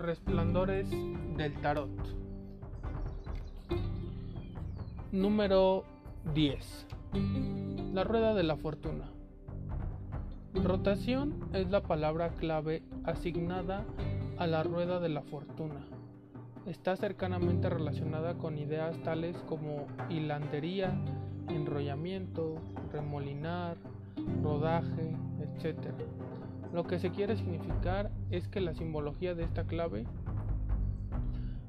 Resplandores del Tarot. Número 10. La rueda de la fortuna. Rotación es la palabra clave asignada a la rueda de la fortuna. Está cercanamente relacionada con ideas tales como hilandería, enrollamiento, remolinar, rodaje, etc. Lo que se quiere significar es que la simbología de esta clave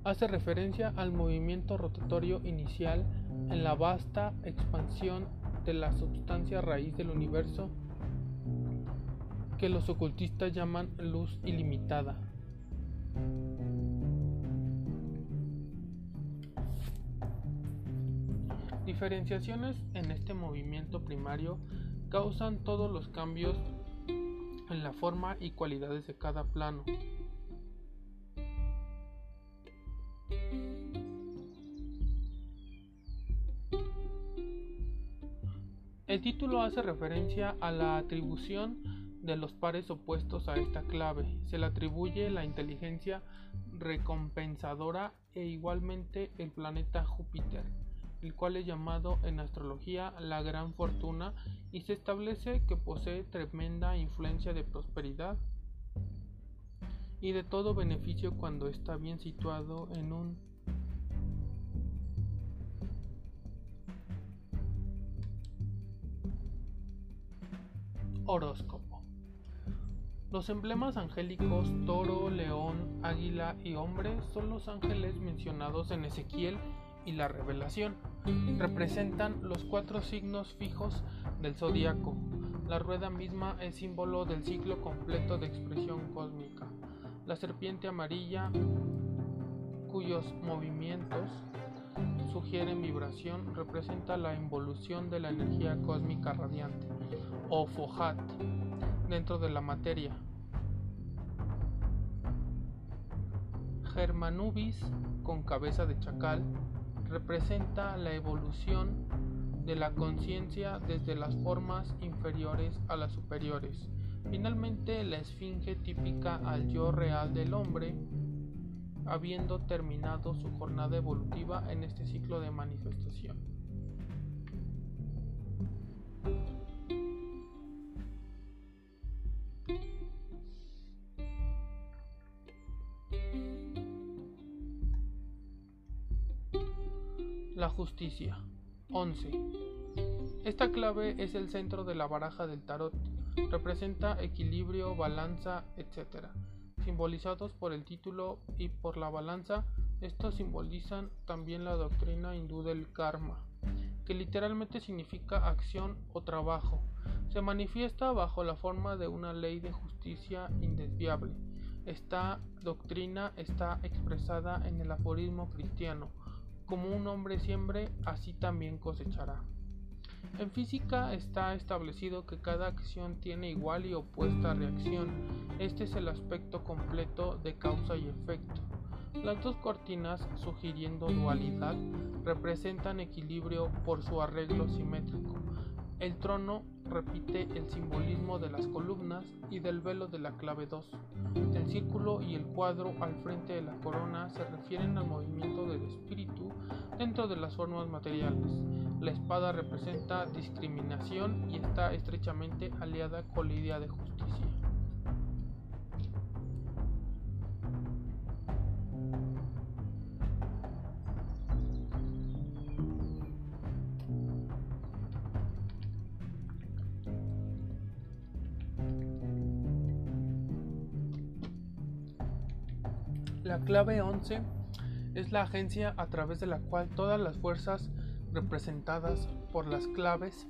hace referencia al movimiento rotatorio inicial en la vasta expansión de la sustancia raíz del universo que los ocultistas llaman luz ilimitada. Diferenciaciones en este movimiento primario causan todos los cambios en la forma y cualidades de cada plano. El título hace referencia a la atribución de los pares opuestos a esta clave. Se le atribuye la inteligencia recompensadora e igualmente el planeta Júpiter el cual es llamado en astrología la gran fortuna y se establece que posee tremenda influencia de prosperidad y de todo beneficio cuando está bien situado en un horóscopo. Los emblemas angélicos toro, león, águila y hombre son los ángeles mencionados en Ezequiel y la revelación representan los cuatro signos fijos del zodiaco. La rueda misma es símbolo del ciclo completo de expresión cósmica. La serpiente amarilla, cuyos movimientos sugieren vibración, representa la involución de la energía cósmica radiante, o Fohat, dentro de la materia. Germanubis, con cabeza de chacal, representa la evolución de la conciencia desde las formas inferiores a las superiores. Finalmente, la esfinge típica al yo real del hombre, habiendo terminado su jornada evolutiva en este ciclo de manifestación. La justicia. 11. Esta clave es el centro de la baraja del tarot. Representa equilibrio, balanza, etc. Simbolizados por el título y por la balanza, estos simbolizan también la doctrina hindú del karma, que literalmente significa acción o trabajo. Se manifiesta bajo la forma de una ley de justicia indesviable. Esta doctrina está expresada en el aforismo cristiano como un hombre siembre, así también cosechará. En física está establecido que cada acción tiene igual y opuesta reacción. Este es el aspecto completo de causa y efecto. Las dos cortinas, sugiriendo dualidad, representan equilibrio por su arreglo simétrico. El trono repite el simbolismo de las columnas y del velo de la clave 2. El círculo y el cuadro al frente de la corona se refieren al movimiento del espíritu dentro de las formas materiales. La espada representa discriminación y está estrechamente aliada con la idea de justicia. La clave 11 es la agencia a través de la cual todas las fuerzas representadas por las claves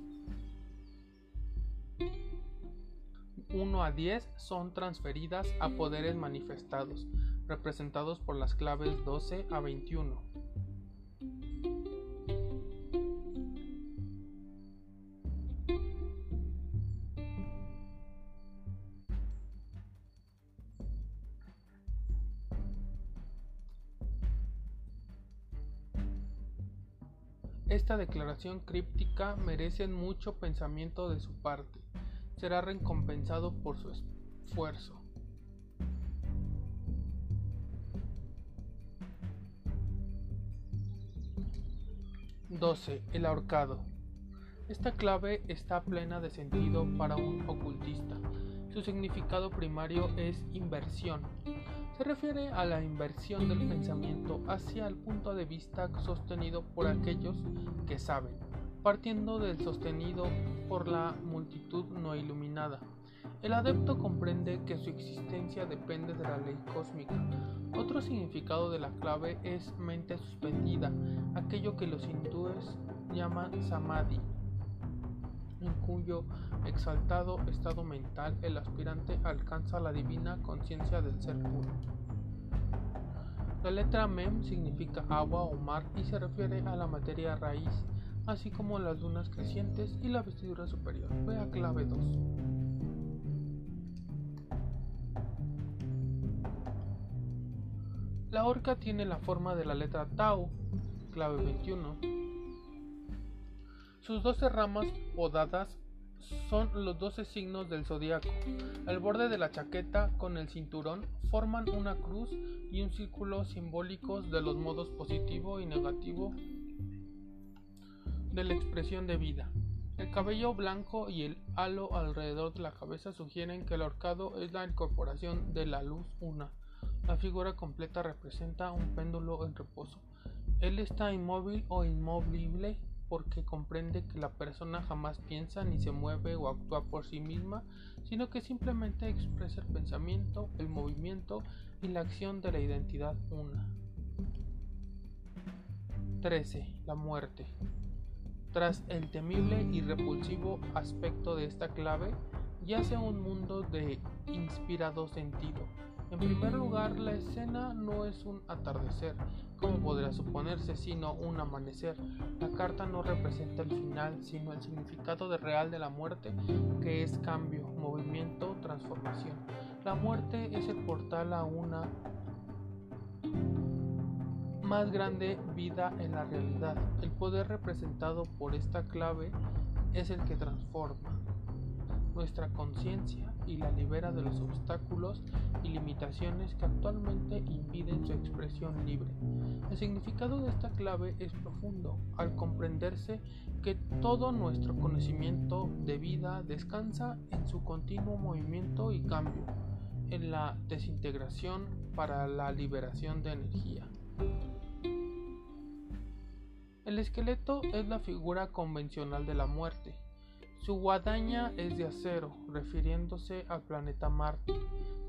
1 a 10 son transferidas a poderes manifestados, representados por las claves 12 a 21. Esta declaración críptica merecen mucho pensamiento de su parte. Será recompensado por su esfuerzo. ...12... El ahorcado. Esta clave está plena de sentido para un ocultista. Su significado primario es inversión, se refiere a la inversión del pensamiento hacia el punto de vista sostenido por aquellos que saben, partiendo del sostenido por la multitud no iluminada. El adepto comprende que su existencia depende de la ley cósmica. Otro significado de la clave es mente suspendida, aquello que los hindúes llaman samadhi, en cuyo exaltado estado mental el aspirante alcanza la divina conciencia del ser puro. La letra Mem significa agua o mar y se refiere a la materia raíz, así como las lunas crecientes y la vestidura superior. Vea clave 2. La horca tiene la forma de la letra Tau, clave 21. Sus doce ramas podadas son los doce signos del zodiaco. El borde de la chaqueta con el cinturón forman una cruz y un círculo simbólicos de los modos positivo y negativo de la expresión de vida. El cabello blanco y el halo alrededor de la cabeza sugieren que el ahorcado es la incorporación de la luz una. La figura completa representa un péndulo en reposo. Él está inmóvil o inmovible porque comprende que la persona jamás piensa ni se mueve o actúa por sí misma, sino que simplemente expresa el pensamiento, el movimiento y la acción de la identidad una. 13. La muerte. Tras el temible y repulsivo aspecto de esta clave, yace un mundo de inspirado sentido, en primer lugar, la escena no es un atardecer, como podría suponerse, sino un amanecer. La carta no representa el final, sino el significado de real de la muerte, que es cambio, movimiento, transformación. La muerte es el portal a una más grande vida en la realidad. El poder representado por esta clave es el que transforma nuestra conciencia y la libera de los obstáculos y limitaciones que actualmente impiden su expresión libre. El significado de esta clave es profundo al comprenderse que todo nuestro conocimiento de vida descansa en su continuo movimiento y cambio, en la desintegración para la liberación de energía. El esqueleto es la figura convencional de la muerte, su guadaña es de acero, refiriéndose al planeta Marte.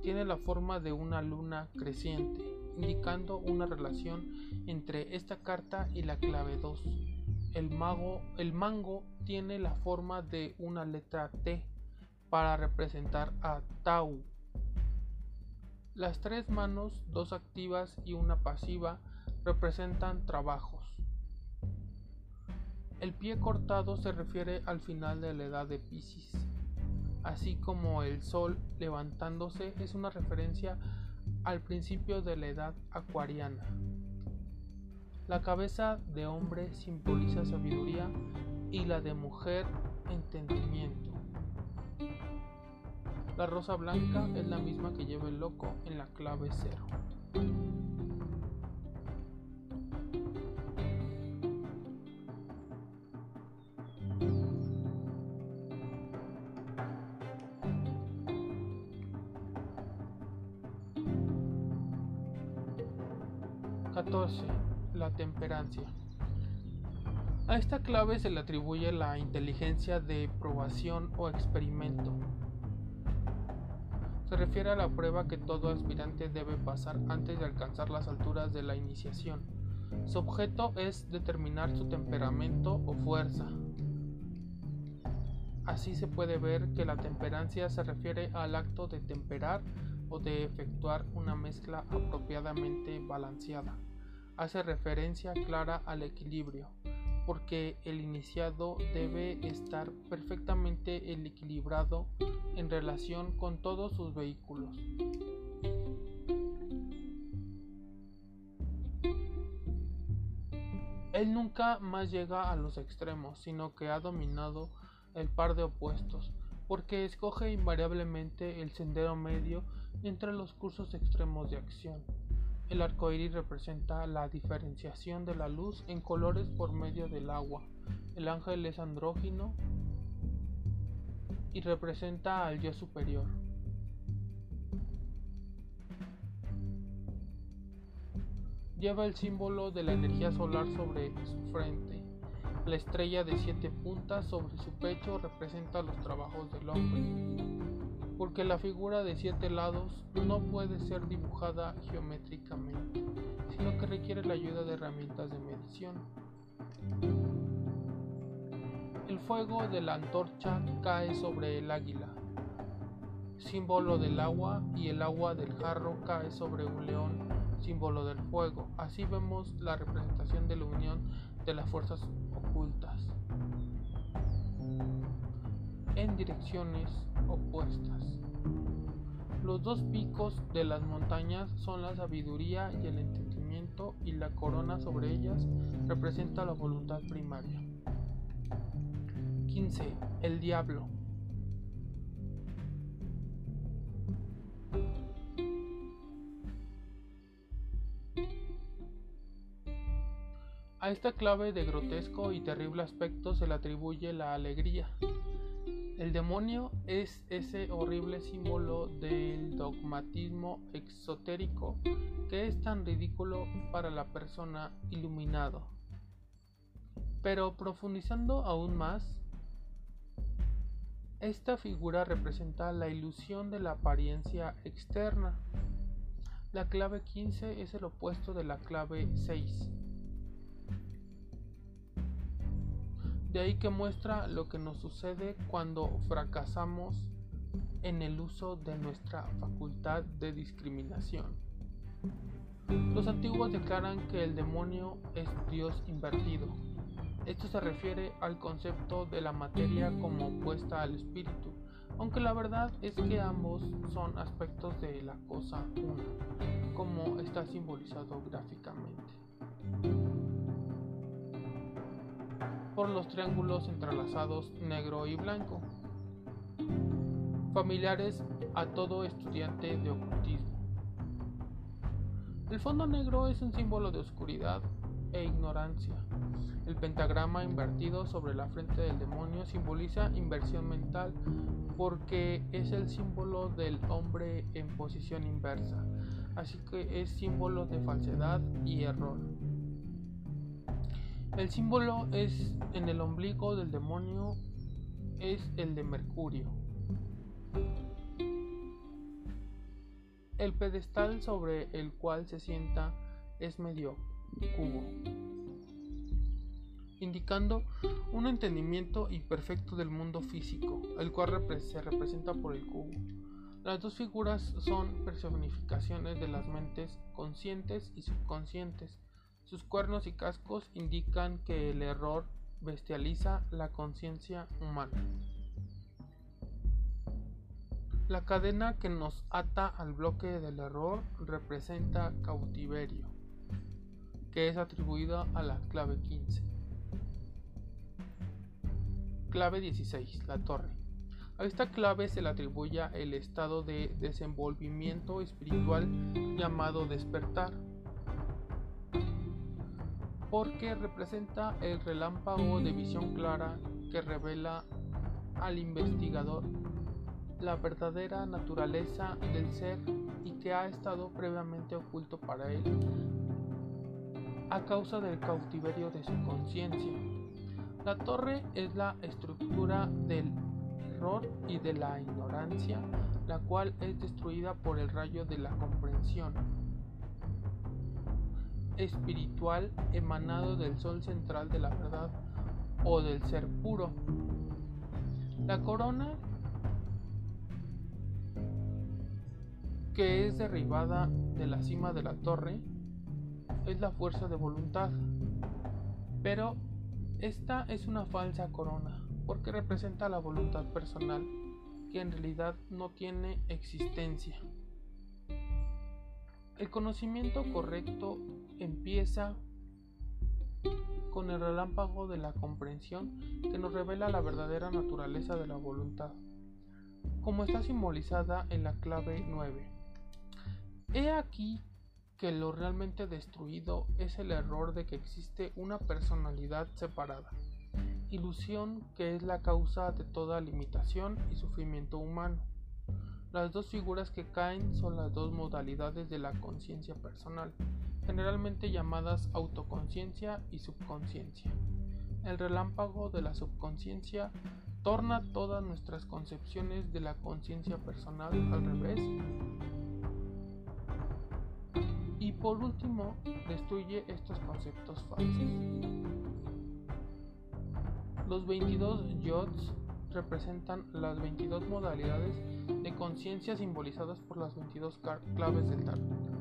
Tiene la forma de una luna creciente, indicando una relación entre esta carta y la clave 2. El, mago, el mango tiene la forma de una letra T para representar a Tau. Las tres manos, dos activas y una pasiva, representan trabajos. El pie cortado se refiere al final de la edad de Pisces, así como el sol levantándose es una referencia al principio de la edad acuariana. La cabeza de hombre simboliza sabiduría y la de mujer entendimiento. La rosa blanca es la misma que lleva el loco en la clave cero. 14. La temperancia. A esta clave se le atribuye la inteligencia de probación o experimento. Se refiere a la prueba que todo aspirante debe pasar antes de alcanzar las alturas de la iniciación. Su objeto es determinar su temperamento o fuerza. Así se puede ver que la temperancia se refiere al acto de temperar o de efectuar una mezcla apropiadamente balanceada. Hace referencia clara al equilibrio, porque el iniciado debe estar perfectamente equilibrado en relación con todos sus vehículos. Él nunca más llega a los extremos, sino que ha dominado el par de opuestos, porque escoge invariablemente el sendero medio entre los cursos extremos de acción. El arco iris representa la diferenciación de la luz en colores por medio del agua. El ángel es andrógino y representa al yo superior. Lleva el símbolo de la energía solar sobre su frente. La estrella de siete puntas sobre su pecho representa los trabajos del hombre porque la figura de siete lados no puede ser dibujada geométricamente, sino que requiere la ayuda de herramientas de medición. El fuego de la antorcha cae sobre el águila, símbolo del agua, y el agua del jarro cae sobre un león, símbolo del fuego. Así vemos la representación de la unión de las fuerzas ocultas en direcciones opuestas. Los dos picos de las montañas son la sabiduría y el entendimiento y la corona sobre ellas representa la voluntad primaria. 15. El diablo. A esta clave de grotesco y terrible aspecto se le atribuye la alegría, el demonio es ese horrible símbolo del dogmatismo exotérico que es tan ridículo para la persona iluminado. Pero profundizando aún más, esta figura representa la ilusión de la apariencia externa. La clave 15 es el opuesto de la clave 6. De ahí que muestra lo que nos sucede cuando fracasamos en el uso de nuestra facultad de discriminación. Los antiguos declaran que el demonio es Dios invertido. Esto se refiere al concepto de la materia como opuesta al espíritu, aunque la verdad es que ambos son aspectos de la cosa una, como está simbolizado gráficamente por los triángulos entrelazados negro y blanco, familiares a todo estudiante de ocultismo. El fondo negro es un símbolo de oscuridad e ignorancia. El pentagrama invertido sobre la frente del demonio simboliza inversión mental porque es el símbolo del hombre en posición inversa, así que es símbolo de falsedad y error. El símbolo es en el ombligo del demonio es el de Mercurio. El pedestal sobre el cual se sienta es medio cubo, indicando un entendimiento imperfecto del mundo físico, el cual se representa por el cubo. Las dos figuras son personificaciones de las mentes conscientes y subconscientes sus cuernos y cascos indican que el error bestializa la conciencia humana. La cadena que nos ata al bloque del error representa cautiverio, que es atribuida a la clave 15. Clave 16, la torre. A esta clave se le atribuye el estado de desenvolvimiento espiritual llamado despertar porque representa el relámpago de visión clara que revela al investigador la verdadera naturaleza del ser y que ha estado previamente oculto para él a causa del cautiverio de su conciencia. La torre es la estructura del error y de la ignorancia, la cual es destruida por el rayo de la comprensión espiritual emanado del sol central de la verdad o del ser puro. La corona que es derribada de la cima de la torre es la fuerza de voluntad, pero esta es una falsa corona porque representa la voluntad personal que en realidad no tiene existencia. El conocimiento correcto empieza con el relámpago de la comprensión que nos revela la verdadera naturaleza de la voluntad, como está simbolizada en la clave 9. He aquí que lo realmente destruido es el error de que existe una personalidad separada, ilusión que es la causa de toda limitación y sufrimiento humano. Las dos figuras que caen son las dos modalidades de la conciencia personal, generalmente llamadas autoconciencia y subconsciencia. El relámpago de la subconsciencia torna todas nuestras concepciones de la conciencia personal al revés. Y por último, destruye estos conceptos falsos. Los 22 yods representan las 22 modalidades de conciencia simbolizadas por las 22 claves del tarot.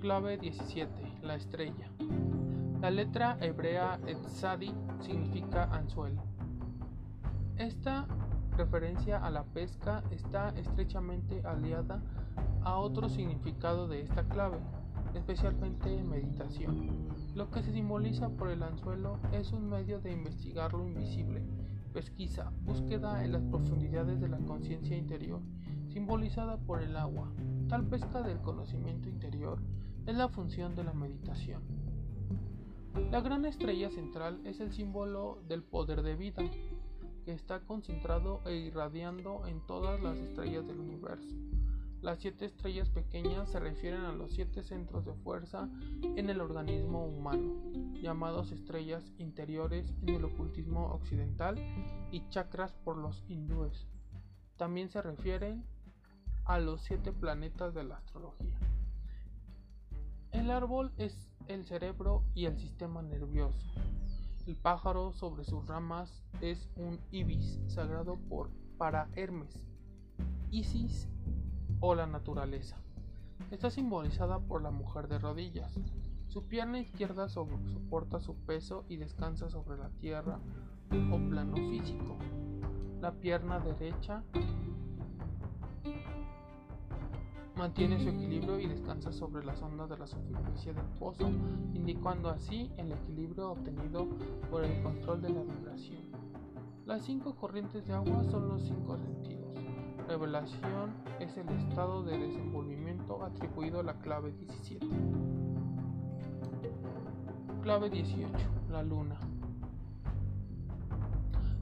Clave 17. La estrella. La letra hebrea Etzadi significa anzuelo. Esta referencia a la pesca está estrechamente aliada a otro significado de esta clave, especialmente meditación. Lo que se simboliza por el anzuelo es un medio de investigar lo invisible, pesquisa, búsqueda en las profundidades de la conciencia interior, simbolizada por el agua. Tal pesca del conocimiento interior es la función de la meditación. La gran estrella central es el símbolo del poder de vida, que está concentrado e irradiando en todas las estrellas del universo. Las siete estrellas pequeñas se refieren a los siete centros de fuerza en el organismo humano, llamados estrellas interiores en el ocultismo occidental y chakras por los hindúes. También se refieren a los siete planetas de la astrología. El árbol es el cerebro y el sistema nervioso. El pájaro sobre sus ramas es un ibis sagrado por, para Hermes, Isis o la naturaleza. Está simbolizada por la mujer de rodillas. Su pierna izquierda soporta su peso y descansa sobre la tierra o plano físico. La pierna derecha mantiene su equilibrio y descansa sobre las ondas de la superficie del pozo, indicando así el equilibrio obtenido por el control de la vibración. Las cinco corrientes de agua son los cinco sentidos. Revelación es el estado de desenvolvimiento atribuido a la clave 17. Clave 18. La luna.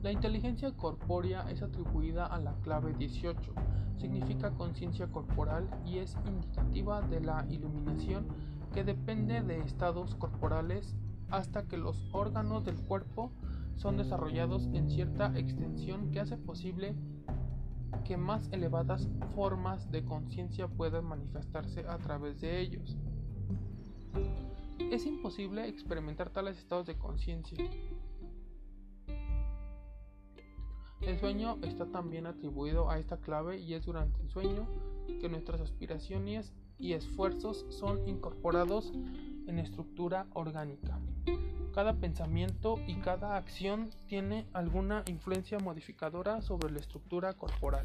La inteligencia corpórea es atribuida a la clave 18 significa conciencia corporal y es indicativa de la iluminación que depende de estados corporales hasta que los órganos del cuerpo son desarrollados en cierta extensión que hace posible que más elevadas formas de conciencia puedan manifestarse a través de ellos. Es imposible experimentar tales estados de conciencia El sueño está también atribuido a esta clave y es durante el sueño que nuestras aspiraciones y esfuerzos son incorporados en estructura orgánica. Cada pensamiento y cada acción tiene alguna influencia modificadora sobre la estructura corporal.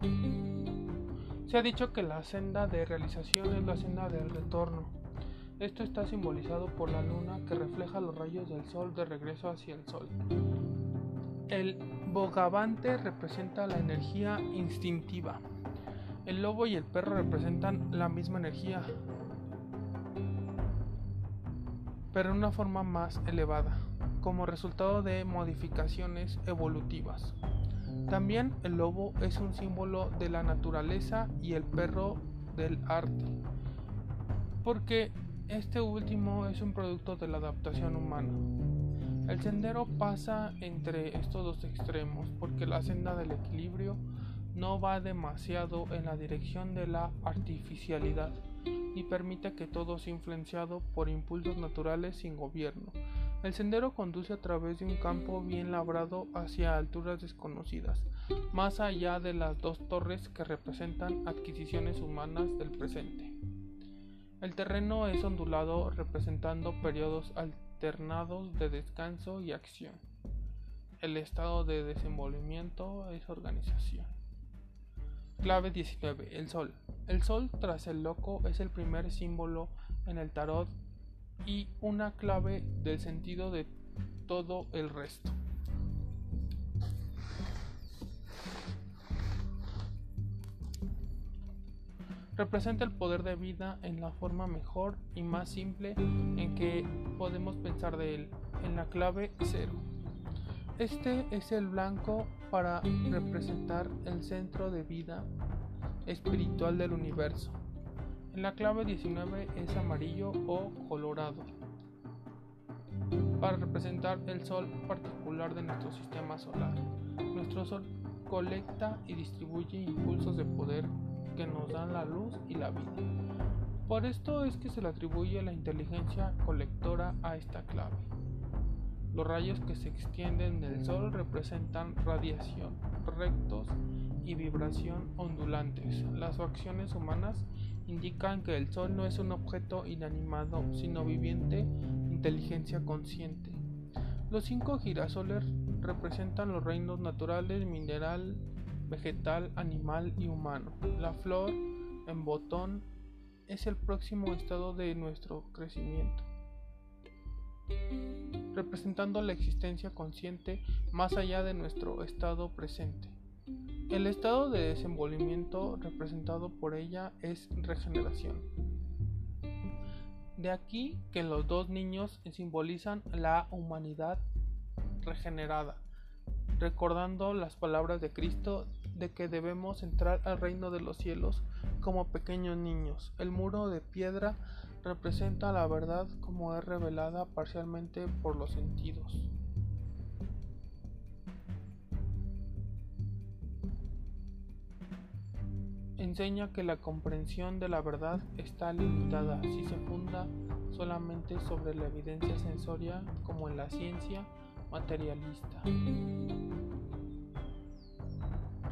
Se ha dicho que la senda de realización es la senda del retorno. Esto está simbolizado por la luna que refleja los rayos del sol de regreso hacia el sol. El bogavante representa la energía instintiva. El lobo y el perro representan la misma energía, pero en una forma más elevada, como resultado de modificaciones evolutivas. También el lobo es un símbolo de la naturaleza y el perro del arte, porque este último es un producto de la adaptación humana. El sendero pasa entre estos dos extremos porque la senda del equilibrio no va demasiado en la dirección de la artificialidad y permite que todo sea influenciado por impulsos naturales sin gobierno. El sendero conduce a través de un campo bien labrado hacia alturas desconocidas, más allá de las dos torres que representan adquisiciones humanas del presente. El terreno es ondulado representando periodos alternados de descanso y acción. El estado de desenvolvimiento es organización. Clave 19. El Sol. El Sol tras el loco es el primer símbolo en el tarot y una clave del sentido de todo el resto. Representa el poder de vida en la forma mejor y más simple en que podemos pensar de él, en la clave cero. Este es el blanco para representar el centro de vida espiritual del universo. La clave 19 es amarillo o colorado para representar el sol particular de nuestro sistema solar. Nuestro sol colecta y distribuye impulsos de poder que nos dan la luz y la vida. Por esto es que se le atribuye la inteligencia colectora a esta clave. Los rayos que se extienden del Sol representan radiación, rectos y vibración ondulantes. Las acciones humanas indican que el Sol no es un objeto inanimado, sino viviente, inteligencia consciente. Los cinco girasoles representan los reinos naturales, mineral, vegetal, animal y humano. La flor en botón es el próximo estado de nuestro crecimiento representando la existencia consciente más allá de nuestro estado presente. El estado de desenvolvimiento representado por ella es regeneración. De aquí que los dos niños simbolizan la humanidad regenerada, recordando las palabras de Cristo de que debemos entrar al reino de los cielos como pequeños niños. El muro de piedra representa la verdad como es revelada parcialmente por los sentidos. Enseña que la comprensión de la verdad está limitada si se funda solamente sobre la evidencia sensoria como en la ciencia materialista.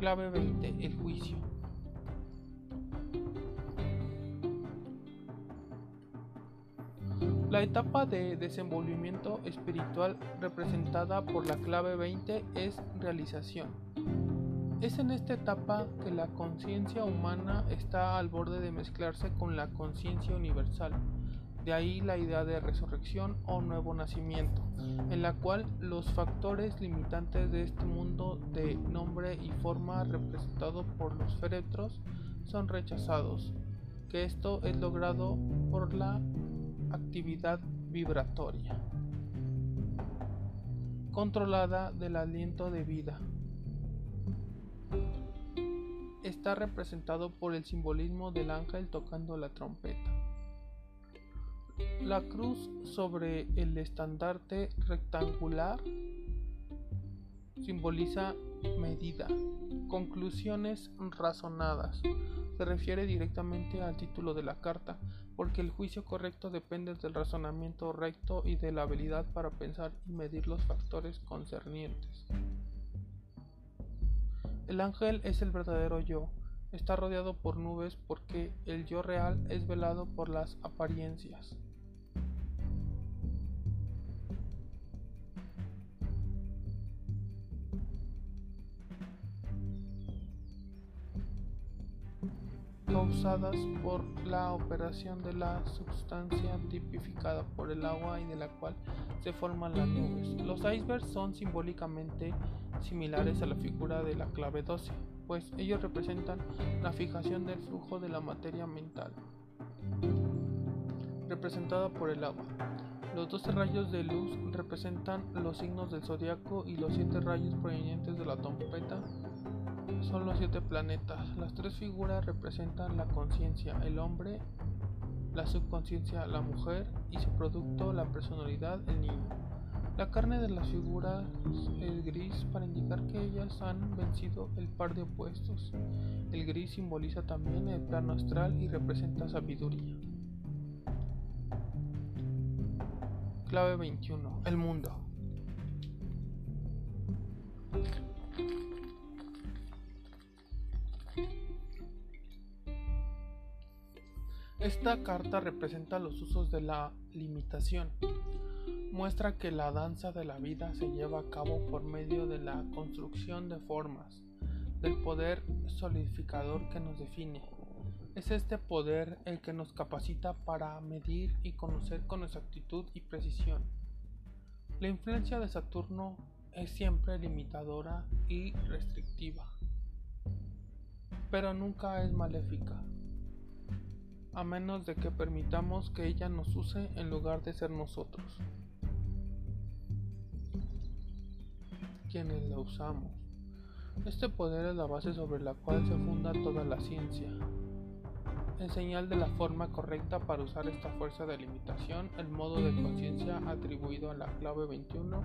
Clave 20. El juicio. La etapa de desenvolvimiento espiritual representada por la clave 20 es realización. Es en esta etapa que la conciencia humana está al borde de mezclarse con la conciencia universal. De ahí la idea de resurrección o nuevo nacimiento, en la cual los factores limitantes de este mundo de nombre y forma representado por los féretros son rechazados, que esto es logrado por la actividad vibratoria controlada del aliento de vida. Está representado por el simbolismo del ángel tocando la trompeta. La cruz sobre el estandarte rectangular simboliza medida, conclusiones razonadas. Se refiere directamente al título de la carta, porque el juicio correcto depende del razonamiento recto y de la habilidad para pensar y medir los factores concernientes. El ángel es el verdadero yo, está rodeado por nubes porque el yo real es velado por las apariencias. causadas por la operación de la sustancia tipificada por el agua y de la cual se forman las nubes. Los icebergs son simbólicamente similares a la figura de la clave 12, pues ellos representan la fijación del flujo de la materia mental, representada por el agua. Los 12 rayos de luz representan los signos del zodiaco y los 7 rayos provenientes de la trompeta son los 7 planetas. Las tres figuras representan la conciencia, el hombre, la subconsciencia, la mujer y su producto, la personalidad, el niño. La carne de las figuras es gris para indicar que ellas han vencido el par de opuestos. El gris simboliza también el plano astral y representa sabiduría. Clave 21. El mundo. Esta carta representa los usos de la limitación. Muestra que la danza de la vida se lleva a cabo por medio de la construcción de formas, del poder solidificador que nos define, es este poder el que nos capacita para medir y conocer con exactitud y precisión. La influencia de Saturno es siempre limitadora y restrictiva, pero nunca es maléfica, a menos de que permitamos que ella nos use en lugar de ser nosotros quienes la usamos. Este poder es la base sobre la cual se funda toda la ciencia. En señal de la forma correcta para usar esta fuerza de limitación, el modo de conciencia atribuido a la clave 21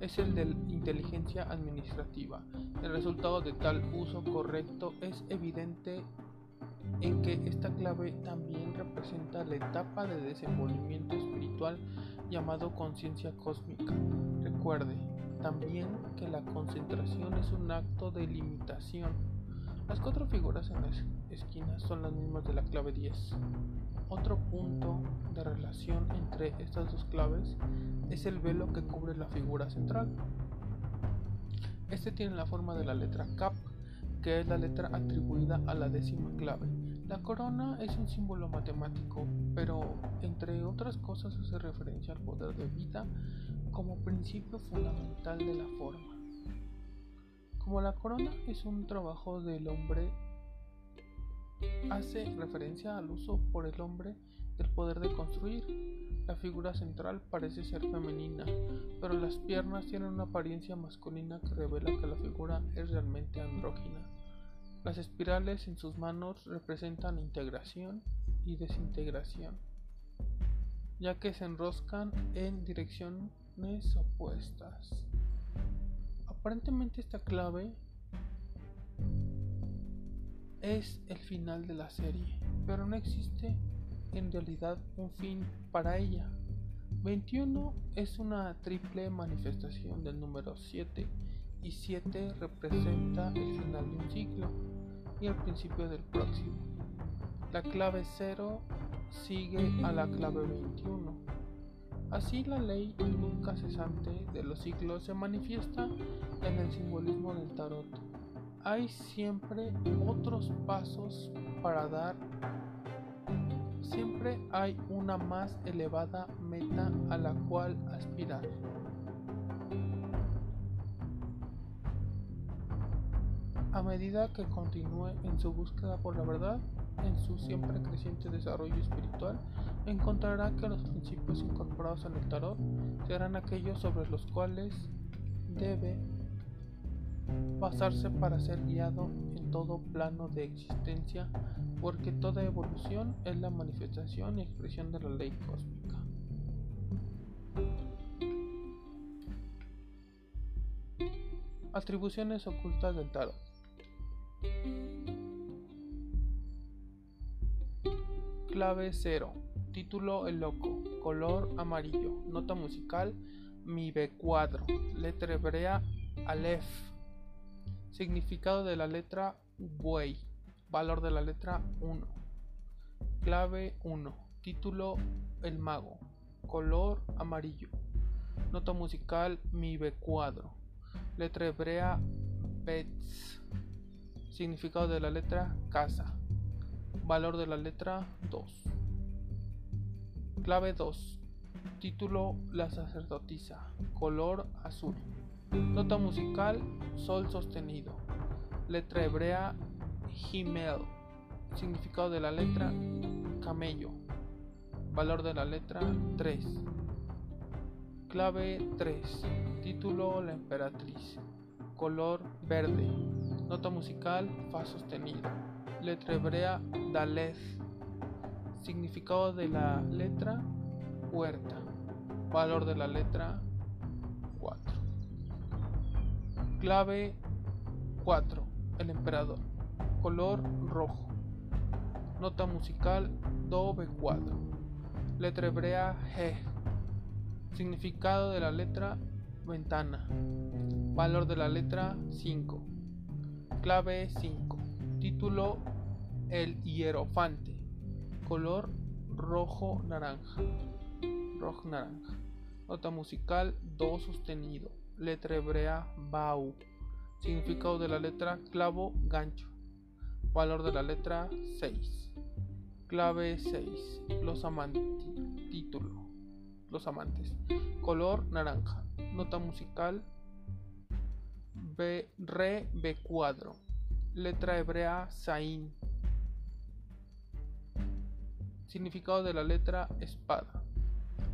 es el de inteligencia administrativa. El resultado de tal uso correcto es evidente en que esta clave también representa la etapa de desenvolvimiento espiritual llamado conciencia cósmica. Recuerde también que la concentración es un acto de limitación las cuatro figuras en las esquinas son las mismas de la clave 10. Otro punto de relación entre estas dos claves es el velo que cubre la figura central. Este tiene la forma de la letra Cap, es la letra atribuida a la décima clave. La corona es un símbolo matemático, pero entre otras cosas hace referencia al poder de vida como principio fundamental de la forma. Como la corona es un trabajo del hombre, hace referencia al uso por el hombre del poder de construir. La figura central parece ser femenina, pero las piernas tienen una apariencia masculina que revela que la figura es realmente andrógina. Las espirales en sus manos representan integración y desintegración, ya que se enroscan en direcciones opuestas. Aparentemente esta clave es el final de la serie, pero no existe en realidad un fin para ella. 21 es una triple manifestación del número 7 y 7 representa el final de un ciclo y el principio del próximo. La clave 0 sigue a la clave 21 Así la ley nunca cesante de los ciclos se manifiesta en el simbolismo del tarot. Hay siempre otros pasos para dar. Siempre hay una más elevada meta a la cual aspirar. A medida que continúe en su búsqueda por la verdad, en su siempre creciente desarrollo espiritual, encontrará que los principios incorporados en el tarot serán aquellos sobre los cuales debe basarse para ser guiado en todo plano de existencia, porque toda evolución es la manifestación y expresión de la ley cósmica. Atribuciones ocultas del tarot. Clave 0. Título El Loco. Color amarillo. Nota musical Mi B cuadro. Letra hebrea Aleph. Significado de la letra Buey. Valor de la letra 1. Clave 1. Título El Mago. Color amarillo. Nota musical Mi B cuadro. Letra hebrea Bets. Significado de la letra Casa. Valor de la letra 2. Clave 2. Título La sacerdotisa. Color azul. Nota musical Sol sostenido. Letra hebrea Gimel. Significado de la letra Camello. Valor de la letra 3. Clave 3. Título La emperatriz. Color verde. Nota musical Fa sostenido. Letra hebrea Daleth. Significado de la letra huerta. Valor de la letra 4. Clave 4. El emperador. Color rojo. Nota musical Do B4. Letra hebrea G. Significado de la letra ventana. Valor de la letra 5. Clave 5. Título El hierofante. Color rojo naranja. Rojo naranja. Nota musical Do sostenido. Letra hebrea Bau. Significado de la letra clavo gancho. Valor de la letra 6. Clave 6. Los amantes. Título. Los amantes. Color naranja. Nota musical B, Re B cuadro. Letra hebrea Sain. Significado de la letra espada.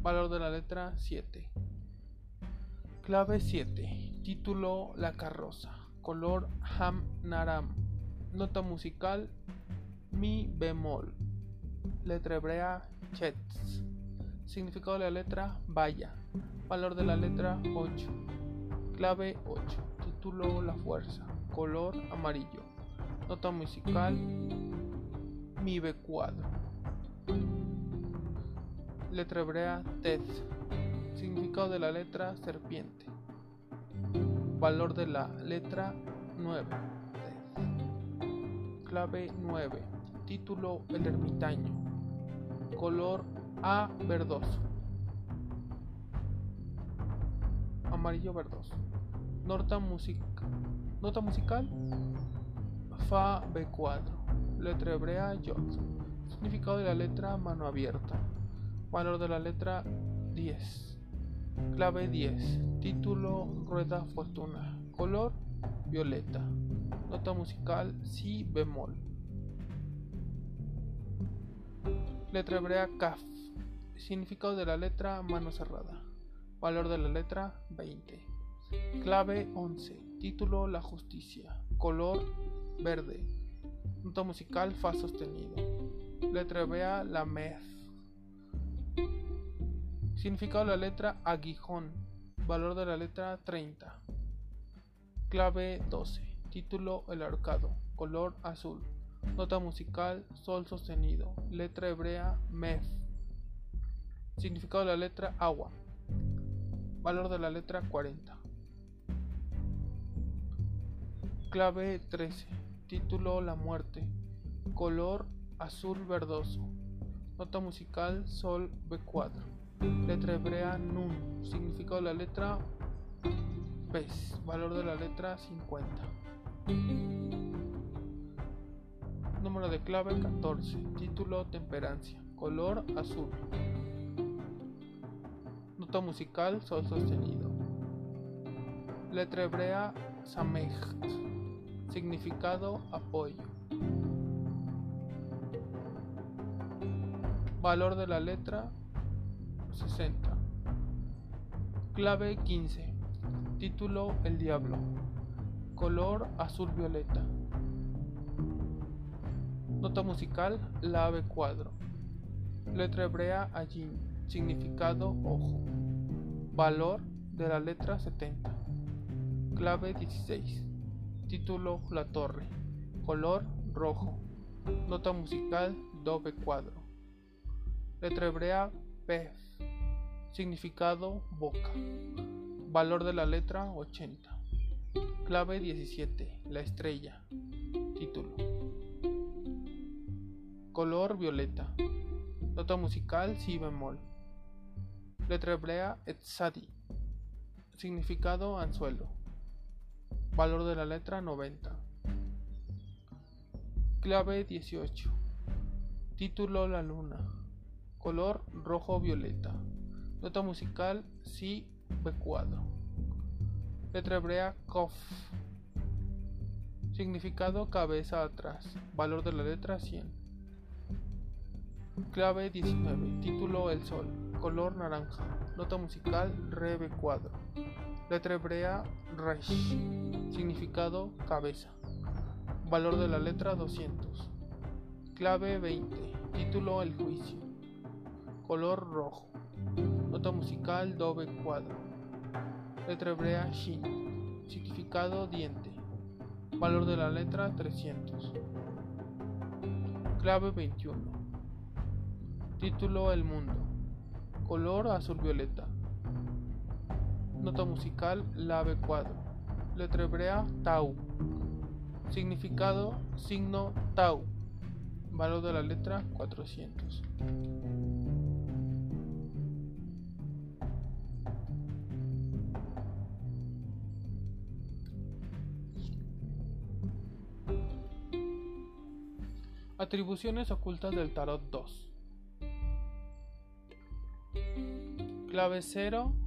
Valor de la letra 7. Clave 7. Título La carroza. Color Ham Naram. Nota musical Mi bemol. Letra hebrea Chets. Significado de la letra Vaya. Valor de la letra 8. Clave 8. Título La fuerza. Color amarillo. Nota musical Mi B cuadro. Letra hebrea Ted. Significado de la letra serpiente. Valor de la letra 9. Clave 9. Título El ermitaño. Color A verdoso. Amarillo verdoso. Nota, music Nota musical Fa B cuadro. Letra hebrea Yod. Significado de la letra mano abierta. Valor de la letra 10. Clave 10. Título Rueda Fortuna. Color violeta. Nota musical Si bemol. Letra hebrea Kaf. Significado de la letra mano cerrada. Valor de la letra 20. Clave 11. Título La justicia. Color verde. Nota musical Fa sostenido. Letra hebrea La Mez. Significado de la letra aguijón. Valor de la letra 30. Clave 12. Título El arcado. Color azul. Nota musical Sol sostenido. Letra hebrea Mef. Significado de la letra agua. Valor de la letra 40. Clave 13. Título La muerte. Color azul verdoso. Nota musical Sol B4. Letra hebrea Nun. Significado de la letra Pez. Valor de la letra 50. Número de clave 14. Título Temperancia. Color azul. Nota musical Sol sostenido. Letra hebrea Samecht. Significado apoyo. Valor de la letra 60. Clave 15. Título El Diablo. Color azul violeta. Nota musical La ave cuadro. Letra hebrea Ajin. Significado ojo. Valor de la letra 70. Clave 16. Título La torre. Color rojo. Nota musical Do cuadro. Letra hebrea Pef. Significado boca. Valor de la letra 80. Clave 17. La estrella. Título. Color violeta. Nota musical Si bemol. Letra hebrea Etzadi. Significado anzuelo. Valor de la letra 90. Clave 18. Título La Luna. Color rojo-violeta. Nota musical Si B cuadro. Letra hebrea Kof. Significado cabeza atrás. Valor de la letra 100. Clave 19. Título El Sol. Color naranja. Nota musical Re B cuadro. Letra hebrea Resh. Significado cabeza. Valor de la letra 200. Clave 20. Título El juicio. Color rojo. Nota musical Do B cuadro. Letra hebrea Shin. Significado diente. Valor de la letra 300. Clave 21. Título El mundo. Color azul violeta. Nota musical La B cuadro. Letra hebrea Tau. Significado signo Tau. Valor de la letra 400. Atribuciones ocultas del tarot 2. Clave 0.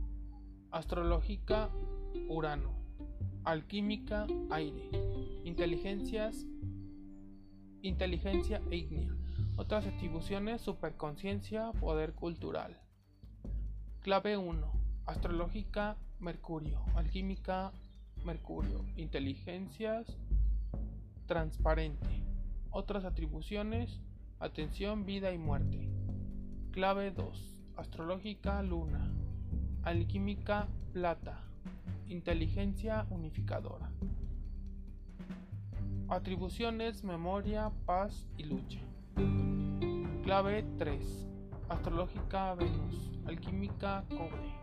Astrológica Urano. Alquímica Aire. Inteligencias Inteligencia Ignea. Otras atribuciones Superconciencia Poder cultural. Clave 1. Astrológica Mercurio. Alquímica Mercurio. Inteligencias Transparente. Otras atribuciones, atención, vida y muerte. Clave 2. Astrológica Luna. Alquímica Plata. Inteligencia unificadora. Atribuciones, memoria, paz y lucha. Clave 3. Astrológica Venus. Alquímica Cobre.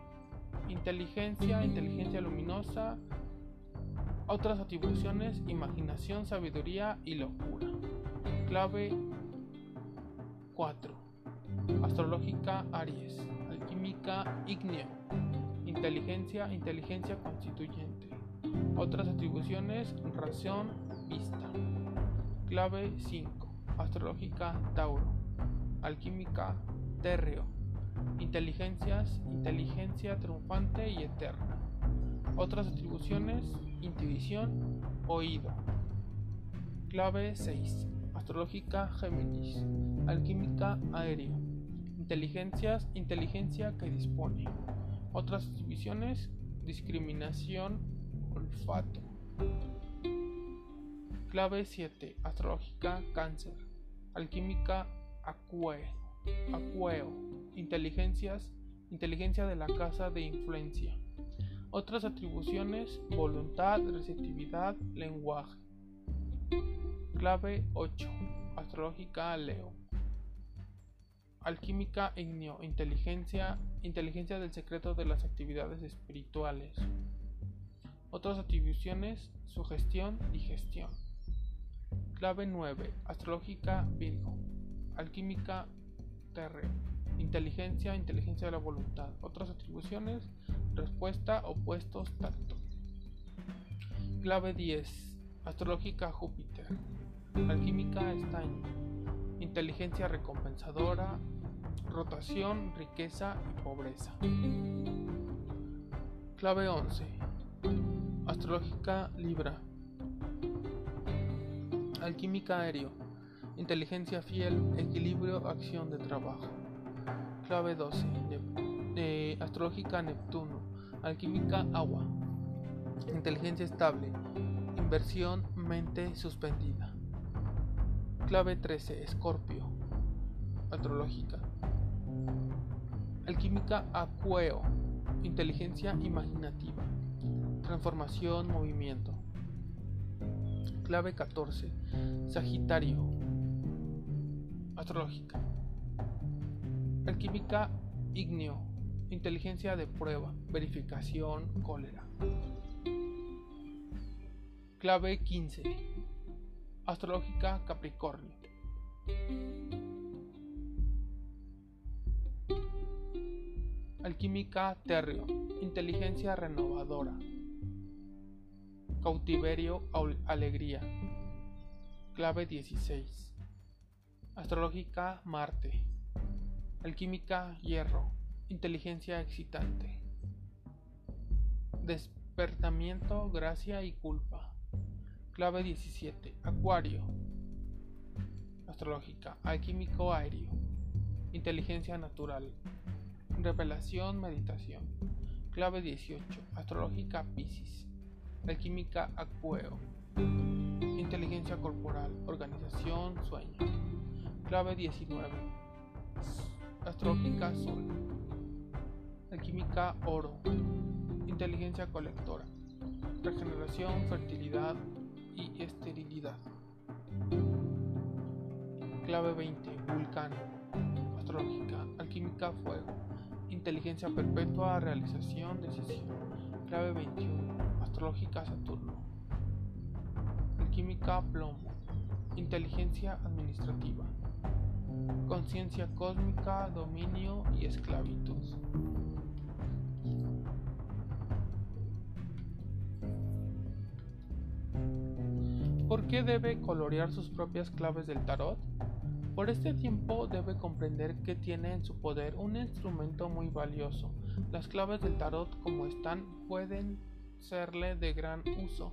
Inteligencia, inteligencia luminosa. Otras atribuciones, imaginación, sabiduría y locura. Clave 4. Astrológica Aries. Igneo. Inteligencia, inteligencia constituyente. Otras atribuciones, razón, vista. Clave 5. Astrológica Tauro. Alquímica Terreo. Inteligencias, inteligencia triunfante y eterna. Otras atribuciones, intuición, oído. Clave 6 astrológica Géminis, alquímica aéreo, inteligencias, inteligencia que dispone. Otras divisiones, discriminación, olfato. Clave 7, astrológica cáncer, alquímica acueo, acueo, inteligencias, inteligencia de la casa de influencia. Otras atribuciones, voluntad, receptividad, lenguaje. Clave 8. Astrológica Leo. Alquímica Igneo. Inteligencia. Inteligencia del secreto de las actividades espirituales. Otras atribuciones. Sugestión y gestión. Clave 9. Astrológica Virgo. Alquímica Terreo. Inteligencia. Inteligencia de la voluntad. Otras atribuciones. Respuesta. Opuestos. Tacto. Clave 10. Astrológica Júpiter alquímica estaño, inteligencia recompensadora, rotación, riqueza y pobreza. Clave 11. Astrológica Libra. Alquímica aéreo. Inteligencia fiel, equilibrio, acción de trabajo. Clave 12. astrológica Neptuno. Alquímica agua. Inteligencia estable. Inversión, mente suspendida. Clave 13. Escorpio. Astrológica. Alquímica Acueo. Inteligencia imaginativa. Transformación, movimiento. Clave 14. Sagitario. Astrológica. Alquímica Igneo. Inteligencia de prueba. Verificación, cólera. Clave 15 Astrológica Capricornio. Alquímica Terrio. Inteligencia renovadora. Cautiverio Alegría. Clave 16. Astrológica Marte. Alquímica Hierro. Inteligencia excitante. Despertamiento, gracia y culpa. Clave 17. Acuario. Astrológica. Alquímico aéreo. Inteligencia natural. Revelación, meditación. Clave 18. Astrológica Piscis. Alquímica Acueo. Inteligencia corporal. Organización, sueño. Clave 19. Astrológica Sol. Alquímica Oro. Inteligencia colectora. Regeneración, fertilidad y esterilidad. Clave 20. Vulcano. Astrológica. Alquímica Fuego. Inteligencia perpetua, realización, decisión. Clave 21. Astrológica Saturno. Alquímica Plomo. Inteligencia administrativa. Conciencia cósmica, dominio y esclavitud. ¿Por qué debe colorear sus propias claves del tarot? Por este tiempo debe comprender que tiene en su poder un instrumento muy valioso. Las claves del tarot como están pueden serle de gran uso,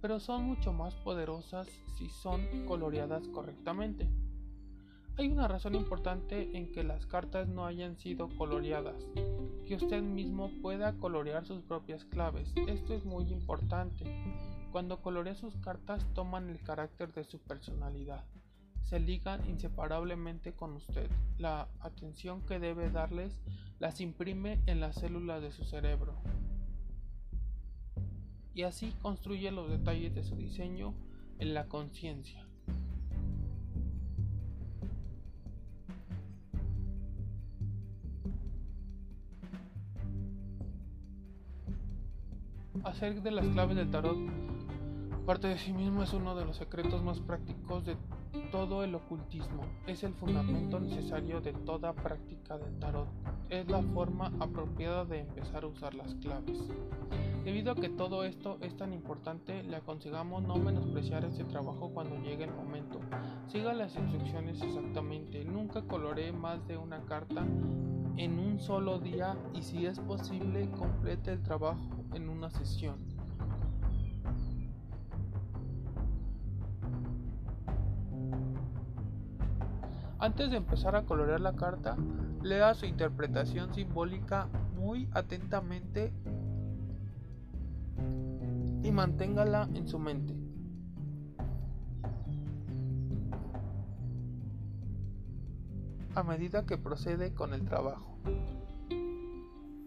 pero son mucho más poderosas si son coloreadas correctamente. Hay una razón importante en que las cartas no hayan sido coloreadas, que usted mismo pueda colorear sus propias claves. Esto es muy importante. Cuando colorea sus cartas toman el carácter de su personalidad se ligan inseparablemente con usted. La atención que debe darles las imprime en las células de su cerebro. Y así construye los detalles de su diseño en la conciencia. Hacer de las claves del tarot parte de sí mismo es uno de los secretos más prácticos de todo el ocultismo es el fundamento necesario de toda práctica del tarot. Es la forma apropiada de empezar a usar las claves. Debido a que todo esto es tan importante, le aconsejamos no menospreciar este trabajo cuando llegue el momento. Siga las instrucciones exactamente. Nunca coloree más de una carta en un solo día y si es posible complete el trabajo en una sesión. Antes de empezar a colorear la carta, lea su interpretación simbólica muy atentamente y manténgala en su mente. a medida que procede con el trabajo.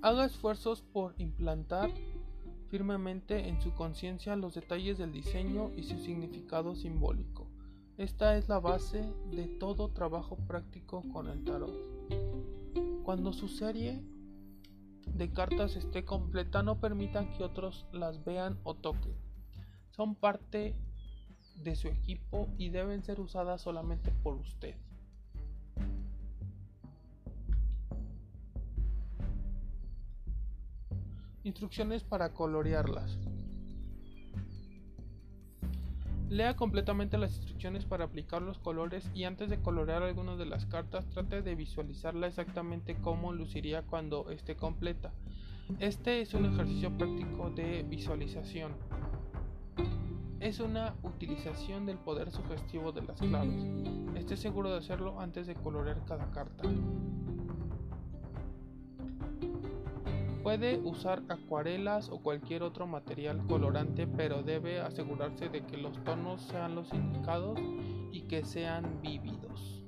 Haga esfuerzos por implantar firmemente en su conciencia los detalles del diseño y su significado simbólico. Esta es la base de todo trabajo práctico con el tarot. Cuando su serie de cartas esté completa, no permitan que otros las vean o toquen. Son parte de su equipo y deben ser usadas solamente por usted. Instrucciones para colorearlas. Lea completamente las instrucciones para aplicar los colores y antes de colorear alguna de las cartas trate de visualizarla exactamente como luciría cuando esté completa. Este es un ejercicio práctico de visualización. Es una utilización del poder sugestivo de las claves. Esté seguro de hacerlo antes de colorear cada carta. Puede usar acuarelas o cualquier otro material colorante, pero debe asegurarse de que los tonos sean los indicados y que sean vívidos.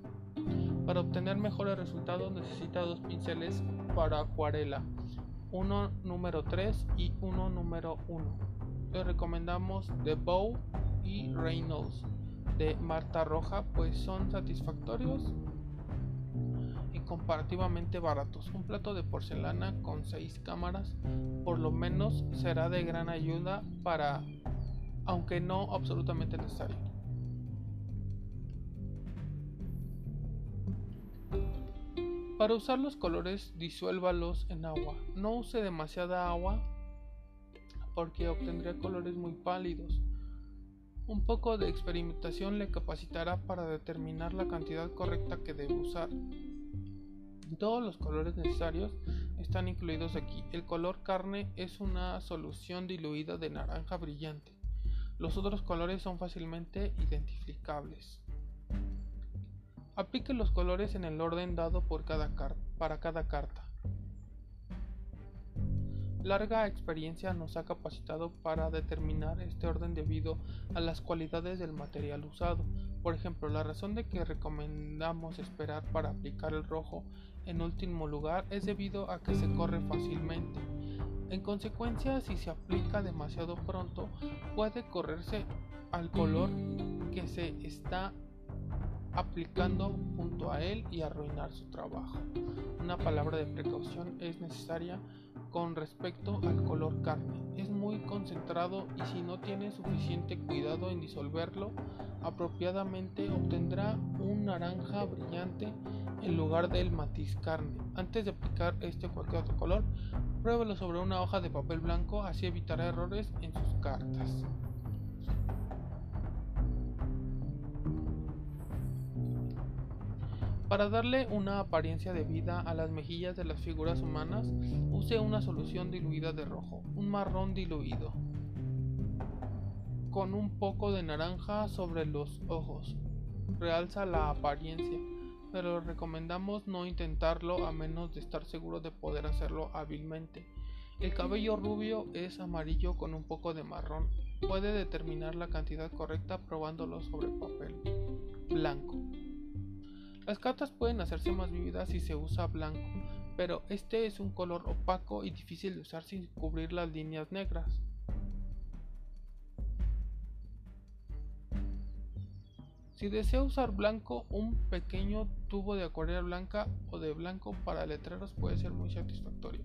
Para obtener mejores resultados necesita dos pinceles para acuarela, uno número 3 y uno número 1. Le recomendamos The Bow y Reynolds de Marta Roja, pues son satisfactorios comparativamente baratos. Un plato de porcelana con 6 cámaras por lo menos será de gran ayuda para, aunque no absolutamente necesario. Para usar los colores disuélvalos en agua. No use demasiada agua porque obtendría colores muy pálidos. Un poco de experimentación le capacitará para determinar la cantidad correcta que debe usar. Todos los colores necesarios están incluidos aquí. El color carne es una solución diluida de naranja brillante. Los otros colores son fácilmente identificables. Aplique los colores en el orden dado por cada para cada carta. Larga experiencia nos ha capacitado para determinar este orden debido a las cualidades del material usado. Por ejemplo, la razón de que recomendamos esperar para aplicar el rojo en último lugar es debido a que se corre fácilmente. En consecuencia, si se aplica demasiado pronto, puede correrse al color que se está aplicando junto a él y arruinar su trabajo. Una palabra de precaución es necesaria con respecto al color carne. Es muy concentrado y si no tiene suficiente cuidado en disolverlo apropiadamente obtendrá un naranja brillante en lugar del matiz carne. Antes de aplicar este o cualquier otro color, pruébelo sobre una hoja de papel blanco, así evitará errores en sus cartas. Para darle una apariencia de vida a las mejillas de las figuras humanas, use una solución diluida de rojo, un marrón diluido, con un poco de naranja sobre los ojos. Realza la apariencia, pero recomendamos no intentarlo a menos de estar seguro de poder hacerlo hábilmente. El cabello rubio es amarillo con un poco de marrón. Puede determinar la cantidad correcta probándolo sobre papel blanco. Las cartas pueden hacerse más vívidas si se usa blanco, pero este es un color opaco y difícil de usar sin cubrir las líneas negras. Si desea usar blanco, un pequeño tubo de acuarela blanca o de blanco para letreros puede ser muy satisfactorio.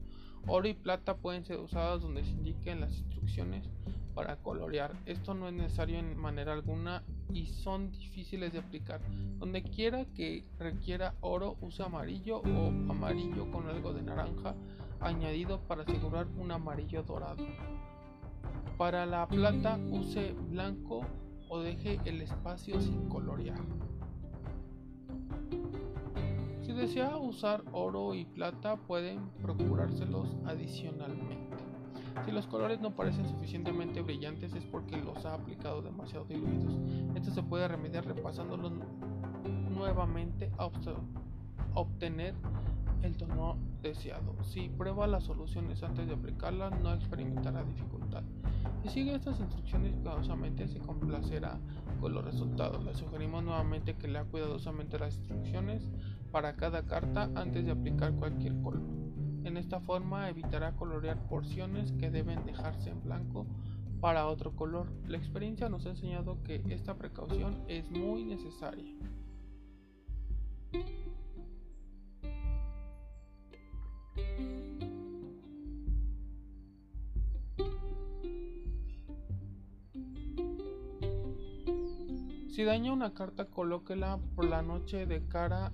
Oro y plata pueden ser usados donde se indiquen las instrucciones para colorear. Esto no es necesario en manera alguna y son difíciles de aplicar. Donde quiera que requiera oro, usa amarillo o amarillo con algo de naranja añadido para asegurar un amarillo dorado. Para la plata, use blanco o deje el espacio sin colorear. Desea usar oro y plata, pueden procurárselos adicionalmente. Si los colores no parecen suficientemente brillantes es porque los ha aplicado demasiado diluidos. Esto se puede remediar repasándolos nuevamente a obtener el tono deseado. Si prueba las soluciones antes de aplicarlas, no experimentará dificultad. Si sigue estas instrucciones cuidadosamente, se complacerá con los resultados. Le sugerimos nuevamente que lea cuidadosamente las instrucciones para cada carta antes de aplicar cualquier color. En esta forma evitará colorear porciones que deben dejarse en blanco para otro color. La experiencia nos ha enseñado que esta precaución es muy necesaria. Si daña una carta, colóquela por la noche de cara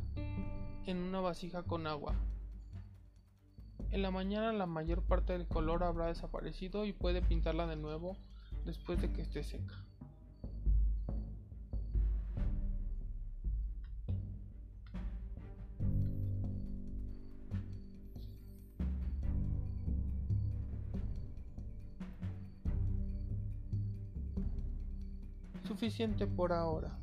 en una vasija con agua. En la mañana la mayor parte del color habrá desaparecido y puede pintarla de nuevo después de que esté seca. Suficiente por ahora.